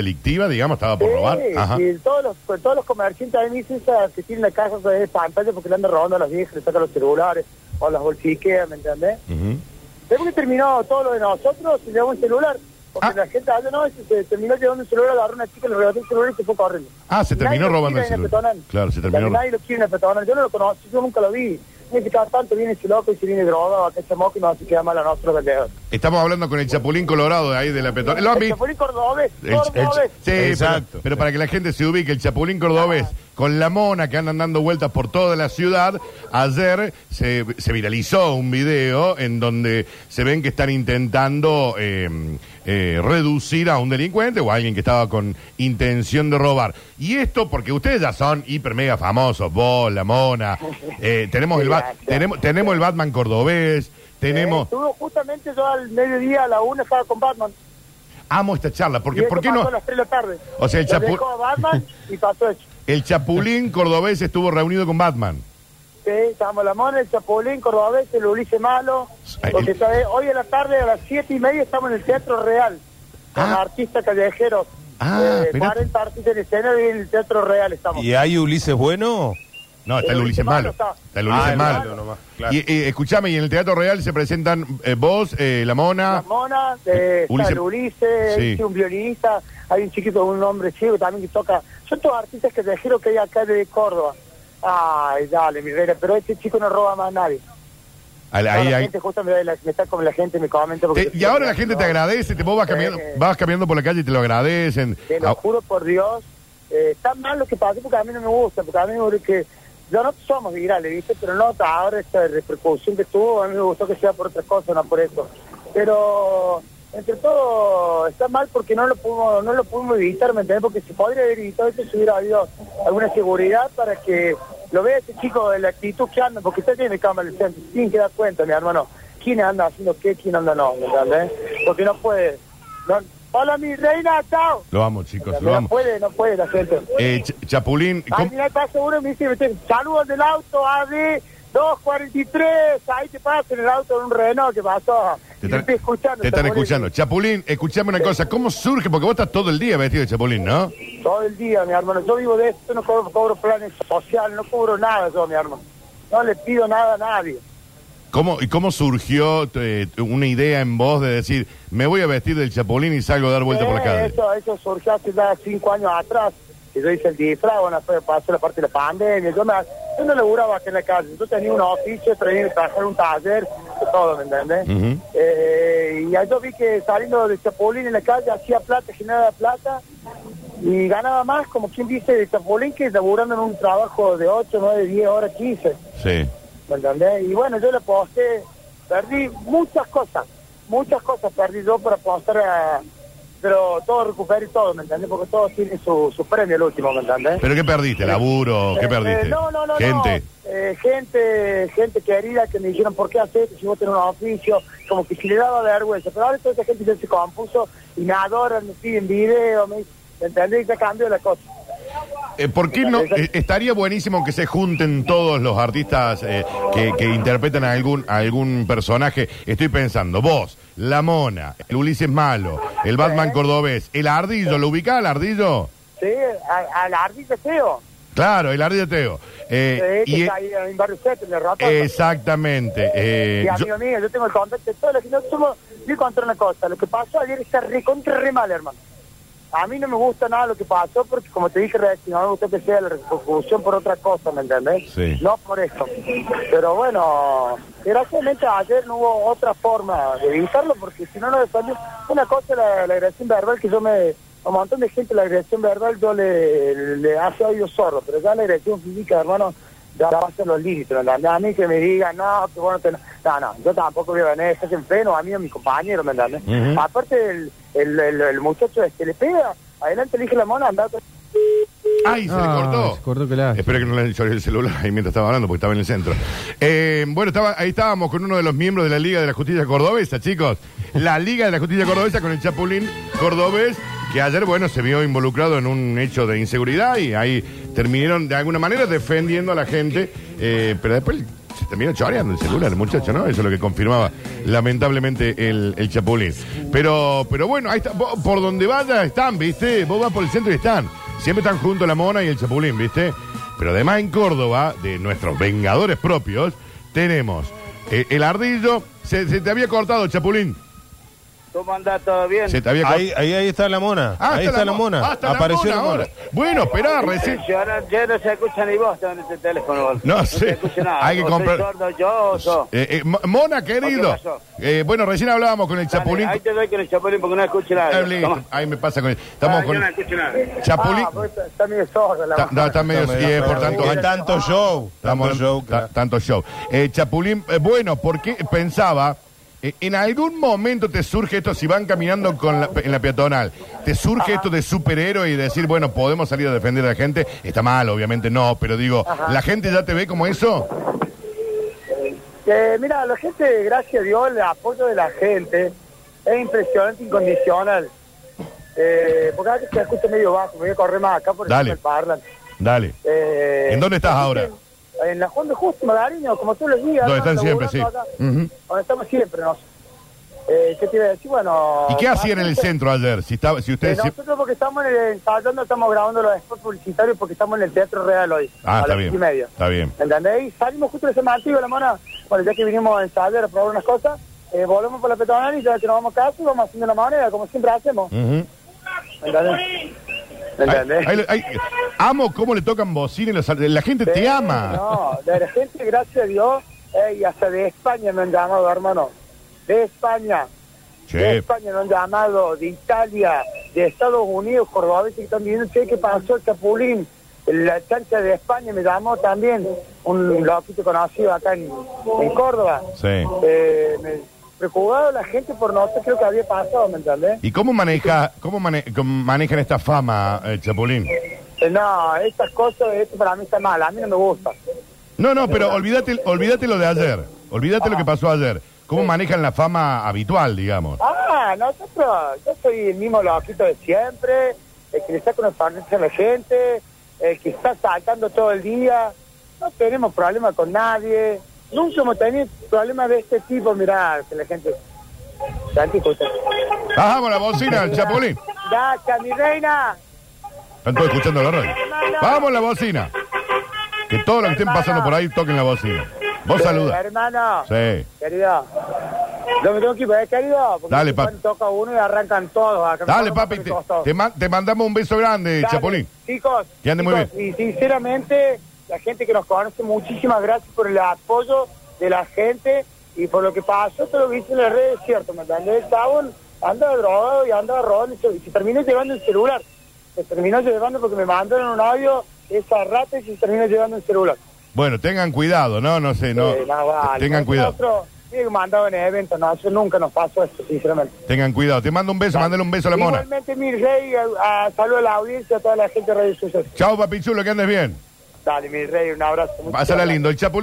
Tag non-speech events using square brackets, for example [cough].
delictiva, digamos, estaba por Sí, robar. Ajá. y todos los, pues, todos los comerciantes dicen esa- que tienen la casa de pantalla porque le andan robando a las viejas, le sacan los celulares o las bolsiqueas, ¿me entendés? Ujú. Después que terminó todo lo de nosotros, se llevó un celular. Porque Ah. la gente allá no, se, se terminó llevando un celular, agarró una chica, le regaló el celular y se fue corriendo. Ah, se Nadie terminó robando el celular. Claro, se terminó. Nadie lo quiere en el Petonal. Yo no lo conocí, yo nunca lo vi. Que cada tanto viene ese loco y se viene drogado a que se moca y no se queda mal a nosotros vendedores. Estamos hablando con el Chapulín Colorado de ahí de la Petón. ¿Lo han El? Chapulín cordobés, El- el- sí, Exacto. Pero, pero para que la gente se ubique, el Chapulín Cordobés con la mona que andan dando vueltas por toda la ciudad, ayer se, se viralizó un video en donde se ven que están intentando eh, eh, reducir a un delincuente o a alguien que estaba con intención de robar. Y esto porque ustedes ya son hiper mega famosos, vos, la mona, [laughs] eh, tenemos, el tenemos, tenemos el Batman Cordobés, tenemos... Eh, estuvo justamente yo al mediodía, a la una, estaba con Batman. Amo esta charla, porque y ¿por qué no? a las 3 de la tarde. O sea, el Chapu- dejó a Batman [laughs] y pasó eso. El Chapulín [laughs] Cordobés estuvo reunido con Batman. Sí, estábamos la mona, el Chapulín, Cordobés, el Ulises Malo. Ay, Porque hoy a la tarde, a las siete y media, estamos en el Teatro Real. Con Ah. artistas callejeros. Ah, eh, espérate. 40 artistas en escena y en el Teatro Real estamos. ¿Y hay Ulises bueno? No, está el, El Ulises Ulises Malo. Malo está. Está el Ulises Ah, el Malo. Malo nomás, claro. Y eh, escúchame, y en el Teatro Real se presentan eh, vos, eh, la Mona. La mona, eh, está Ulises- el Ulises, Sí. hay un violinista, hay un chiquito, un hombre ciego también que toca. Son todos artistas callejeros que hay acá de Córdoba. Ay, dale, mi reina, pero este chico no roba más a nadie. Ahí, la ahí. gente justo me, me está como la gente me comenta. porque Te- yo y ahora la gente te agradece, te, vos vas caminando, vas caminando por la calle y te lo agradecen. Te lo Ah, juro por Dios, eh, está mal lo que pasó porque a mí no me gusta, porque a mí me que ya no somos virales, ¿viste? Pero no, ahora esta repercusión que tuvo, a mí me gustó que sea por otra cosa, no por eso. Pero entre todo está mal porque no lo pudimos, no lo pudimos evitar, ¿me entendés? Porque si podría haber evitado esto, si hubiera habido alguna seguridad para que lo vea ese chico de la actitud que anda, porque usted tiene cámara el centro, sin que dar cuenta, mi hermano, quién anda haciendo qué, quién anda no, ¿me entendés? Porque no puede. no- Hola, mi reina, chao. Lo amo, chicos, lo No amo. puede, no puede la gente. Eh, Ch- Chapulín, Ay, ¿cómo- mira, está seguro y me dice, saludos del auto, AD 243, ahí te pasa en el auto un Renault, ¿qué pasó? Te Y están, escuchando. te están Chapulín. escuchando. Chapulín, escuchame una cosa, ¿cómo surge? Porque vos estás todo el día vestido de Chapulín, ¿no? Todo el día, mi hermano. Yo vivo de esto, no cobro, cobro planes sociales, no cobro nada yo, mi hermano. No le pido nada a nadie. ¿Cómo, ¿Y cómo surgió eh, una idea en vos de decir, me voy a vestir del Chapulín y salgo a dar vuelta por la Eh, calle? Eso, eso surgió hace ya cinco años atrás. Que yo hice el disfraz, bueno, pasó la parte de la pandemia. Yo, me, yo no laburaba aquí en la calle. Yo tenía un oficio, tenía que trabajar un taller, todo, ¿me entendés? Ujú. Eh, y ya yo vi que saliendo de Chapulín en la calle hacía plata, generaba plata y ganaba más, como quien dice, de Chapulín que laburando en un trabajo de 8, 9, 10 horas, 15. Sí. ¿Me entendés? Y bueno, yo le posté, perdí muchas cosas, muchas cosas perdí yo para apostar a... Pero todo recuperé todo, ¿me entendés? Porque todo tiene su, su premio el último, ¿me entendés? ¿Pero qué perdiste? ¿Laburo? ¿Qué Eh, perdiste? eh, no, no, no. Gente. no. Eh, gente, gente querida que me dijeron, ¿por qué haces si vos tenés un oficio? Como que si le daba vergüenza. Pero ahora toda esa gente se compuso y me adoran, me piden video, me, ¿me entendés? Y ya cambió la cosa. Eh, ¿Por qué no? Eh, estaría buenísimo que se junten todos los artistas eh, que, que interpretan a algún, a algún personaje. Estoy pensando, vos, La Mona, el Ulises Malo, el Batman. Cordobés, el Ardillo, ¿lo ubicás al Ardillo? Sí, a, a la ardilla feo. Claro, el Ardillo Teo. Eh, Sí, que y, está ahí en Barrio 7, en el ratón. exactamente. eh, yo- amigo mío, yo tengo el contacto de todos los que no somos. Yo contar una cosa, lo que pasó ayer está re contra re mal, hermano. A mí no me gusta nada lo que pasó porque, como te dije recién, no me gusta que sea la repercusión por otra cosa, ¿me entendés? Sí. No por eso. Pero bueno, desgraciadamente ayer no hubo otra forma de evitarlo porque si no, no salió. Una cosa la, la agresión verbal que yo me. A un montón de gente la agresión verbal yo le, le hace oído sordo, pero ya la agresión física, hermano, ya pasa los límites, ¿me entendés? A mí que me digan, no, que bueno, te... no, no, yo tampoco voy a venir, estás en pleno, a mí o a mi compañero, ¿me entendés? Ujú. Aparte, el, el, el, el muchacho este le pega, adelante le dije la mona, anda. ¡Ay, se le cortó! se cortó que la- Espero que no le haya el celular ahí mientras estaba hablando porque estaba en el centro. Eh, bueno, estaba, ahí estábamos con uno de los miembros de la Liga de la Justicia Cordobesa, chicos. La Liga de la Justicia Cordobesa con el Chapulín Cordobés, que ayer, bueno, se vio involucrado en un hecho de inseguridad y ahí terminaron de alguna manera defendiendo a la gente, eh, pero después se terminó choreando el celular, el muchacho, ¿no? Eso es lo que confirmaba lamentablemente el, Chapulín. Pero, pero bueno, ahí está, por donde vaya están, ¿viste? Vos vas por el centro y están. Siempre están juntos la mona y el Chapulín, ¿viste? Pero además en Córdoba, de nuestros vengadores propios, tenemos eh, el ardillo. Se, se te había cortado, Chapulín. ¿Cómo andás? ¿Todo bien? Se te había. Ahí, ahí, ahí está la mona. Ah, ahí está la, mona. Ah, está Apareció la la mona ahora. Bueno, esperá, recién. Yo no, yo no se escucha ni vos en este teléfono. No se sé. escucha nada. Hay que O comprar- soy sordo yo o sos. Eh, eh, Mo- Mona, querido. ¿Qué pasó? Eh, bueno, recién hablábamos con el Dale, Chapulín. Ahí te doy con el chapulín porque no escucho nada. Ah, listo. Ahí me pasa con él. Estamos Ah, con Yo no escucho nada. Chapulín. Ah, pues está, está medio sordo la Está- no, está medio sí, es por tanto Hay tanto show. Estamos Tanto show. ta- claro. tanto show. Eh, Chapulín, eh, bueno, porque pensaba, eh, en algún momento te surge esto, si van caminando con la- en la peatonal, te surge esto de superhéroe y decir, bueno, podemos salir a defender a la gente. Está mal, obviamente no, pero digo, ¿la gente ya te ve como eso? Eh, mira, la gente, gracias a Dios, el apoyo de la gente es impresionante, incondicional. Eh, porque a veces se escucha medio bajo, me voy a correr más acá por Dale. el parlan. Dale. Eh, ¿En dónde estás ahora? En la Juan de Justo, Magariño, como todos los días. Donde están siempre, sí. Donde estamos siempre, ¿no? Eh, ¿Qué te iba a decir? Bueno... ¿Y qué hacían en el centro ayer? Si, estaba, si Eh, ustedes... si- nosotros porque estamos en el ensayando, estamos grabando los spots publicitarios porque estamos en el Teatro Real hoy. Ah, a está las bien. y media. Está bien. ¿Entendés? Y salimos justo de ese martillo, la mona, bueno, ya que vinimos a ensayar, a probar unas cosas, eh, volvemos por la peatonal y ya que nos vamos a casa y vamos haciendo la manera, como siempre hacemos. Ujú. ¿Entendés? ¿Entendés? Ay, ay, ay, amo cómo le tocan bocina y los- la gente te Sí, ama. No, de la gente, gracias a Dios, eh, y hasta de España me han llamado, hermano. De España. De Che, España me han llamado, de Italia, de Estados Unidos, cordobeses que están viendo, che, ¿qué pasó el Chapulín? La chancha de España me llamó también, un loquito conocido acá en, en Córdoba. sí. Eh, me preocupado la gente por no sé qué es lo que había pasado, ¿me entendés? ¿Y cómo maneja, cómo mane- cómo manejan esta fama, eh, Chapulín? Eh, no, estas cosas, esto para mí está mal, a mí no me gusta. No, no, pero olvídate, olvídate lo de ayer. Olvídate lo que pasó ayer. ¿Cómo manejan la fama habitual, digamos? Ah, nosotros, yo soy el mismo loquito de siempre, el que le saca unos parlantes a la gente, el que está saltando todo el día, no tenemos problema con nadie, nunca hemos tenido problemas de este tipo, mirá, que la gente... Escucha. Bajamos la bocina, el Chapulín. Gracias, mi reina. Están todos escuchando la radio. Vamos la bocina. Que todos los que estén pasando por ahí toquen la bocina. Vos saluda. hermano, Sí. querido. Yo me tengo que ir, ¿eh, querido? Porque Dale, papi. toca uno y arrancan todos. acá Dale, papi, te, te te mandamos un beso grande, Dale, Chapulín. Chicos, Que ande muy chicos, y sinceramente, la gente que nos conoce, muchísimas gracias por el apoyo de la gente y por lo que pasó, todo lo que hice en las redes, es cierto, ¿me entendés? El chabón anda drogado y anda robando y se, terminó llevando el celular. Se terminó llevando porque me mandaron un audio esa rata y se terminó llevando el celular. Bueno, tengan cuidado, ¿no? No sé, no. No, vale. Tengan cuidado. Nosotros, mandado en eventos, no, eso nunca nos pasó esto, sinceramente. Tengan cuidado. Te mando un beso, mándale un beso a la mona. Igualmente, mi rey, a, a- saludo a la audiencia, a toda la gente de Radio Suceso. Chao, papi chulo, que andes bien. Dale, mi rey, un abrazo. Muchas Pásala gracias. lindo. El Chapulín.